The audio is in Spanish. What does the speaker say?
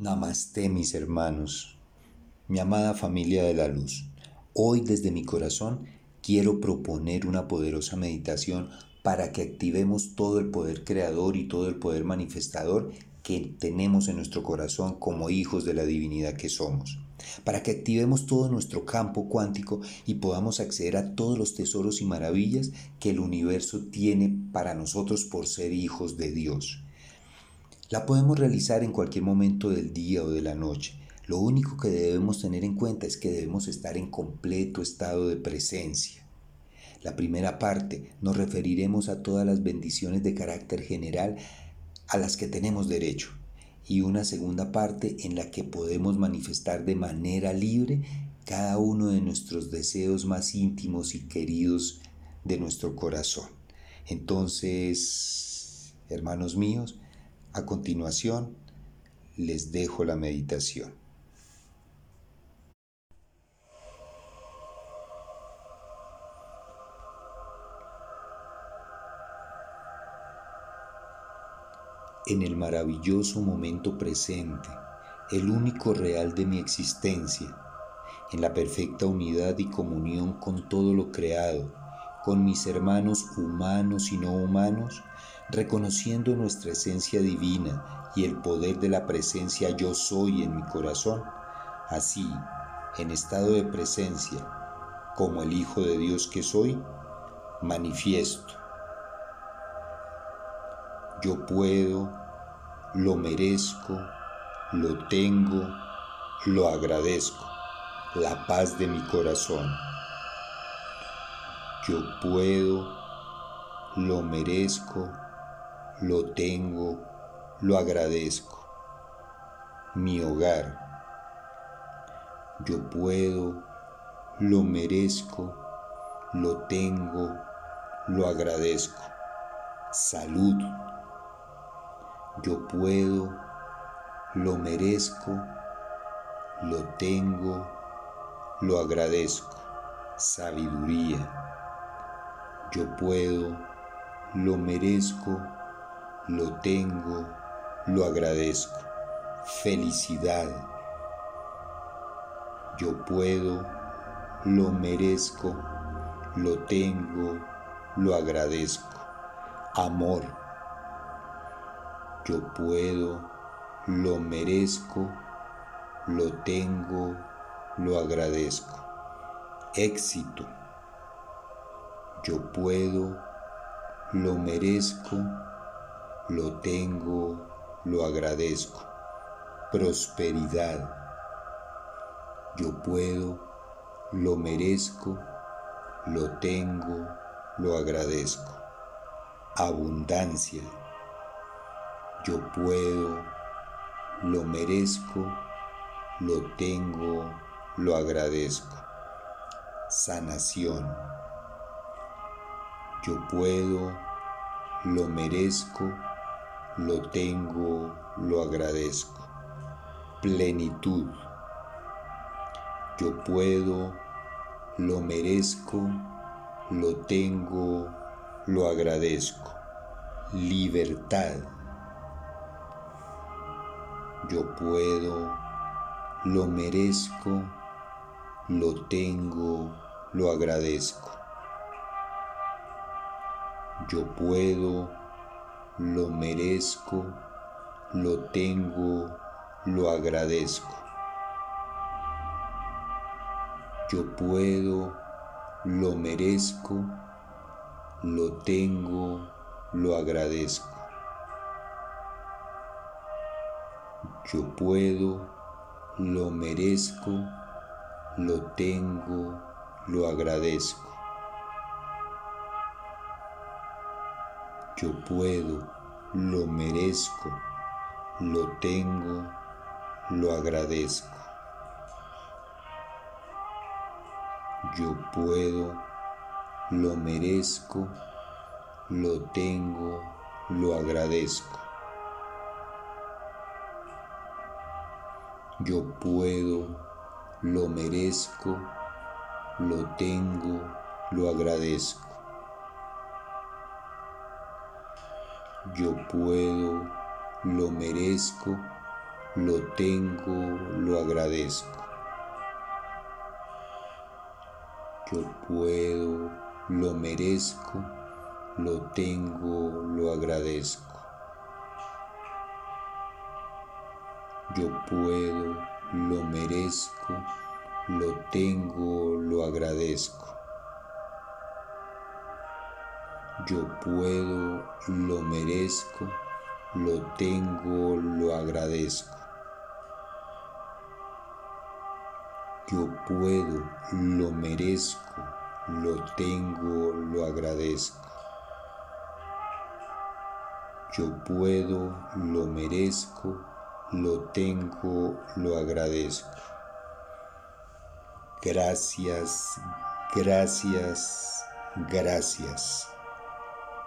Namaste mis hermanos, mi amada familia de la luz. Hoy desde mi corazón quiero proponer una poderosa meditación para que activemos todo el poder creador y todo el poder manifestador que tenemos en nuestro corazón como hijos de la divinidad que somos. Para que activemos todo nuestro campo cuántico y podamos acceder a todos los tesoros y maravillas que el universo tiene para nosotros por ser hijos de Dios. La podemos realizar en cualquier momento del día o de la noche. Lo único que debemos tener en cuenta es que debemos estar en completo estado de presencia. La primera parte nos referiremos a todas las bendiciones de carácter general a las que tenemos derecho y una segunda parte en la que podemos manifestar de manera libre cada uno de nuestros deseos más íntimos y queridos de nuestro corazón. Entonces, hermanos míos, a continuación, les dejo la meditación. En el maravilloso momento presente, el único real de mi existencia, en la perfecta unidad y comunión con todo lo creado, con mis hermanos humanos y no humanos, reconociendo nuestra esencia divina y el poder de la presencia yo soy en mi corazón, así, en estado de presencia, como el Hijo de Dios que soy, manifiesto. Yo puedo, lo merezco, lo tengo, lo agradezco, la paz de mi corazón. Yo puedo, lo merezco, lo tengo, lo agradezco. Mi hogar. Yo puedo, lo merezco, lo tengo, lo agradezco. Salud. Yo puedo, lo merezco, lo tengo, lo agradezco. Sabiduría yo puedo, lo merezco, lo tengo, lo agradezco. Felicidad. Yo puedo, lo merezco, lo tengo, lo agradezco. Amor. Yo puedo, lo merezco, lo tengo, lo agradezco. Éxito. Yo puedo, lo merezco, lo tengo, lo agradezco. Prosperidad. Yo puedo, lo merezco, lo tengo, lo agradezco. Abundancia. Yo puedo, lo merezco, lo tengo, lo agradezco. Sanación. Yo puedo, lo merezco, lo tengo, lo agradezco. Plenitud. Yo puedo, lo merezco, lo tengo, lo agradezco. Libertad. Yo puedo, lo merezco, lo tengo, lo agradezco. Yo puedo, lo merezco, lo tengo, lo agradezco. Yo puedo, lo merezco, lo tengo, lo agradezco. Yo puedo, lo merezco, lo tengo, lo agradezco. Yo puedo, lo merezco, lo tengo, lo agradezco. Yo puedo, lo merezco, lo tengo, lo agradezco. Yo puedo, lo merezco, lo tengo, lo agradezco. Yo puedo, lo merezco, lo tengo, lo agradezco. Yo puedo, lo merezco, lo tengo, lo agradezco. Yo puedo, lo merezco, lo tengo, lo agradezco. Yo puedo, lo merezco, lo tengo, lo agradezco. Yo puedo, lo merezco, lo tengo, lo agradezco. Yo puedo, lo merezco, lo tengo, lo agradezco. Gracias, gracias, gracias.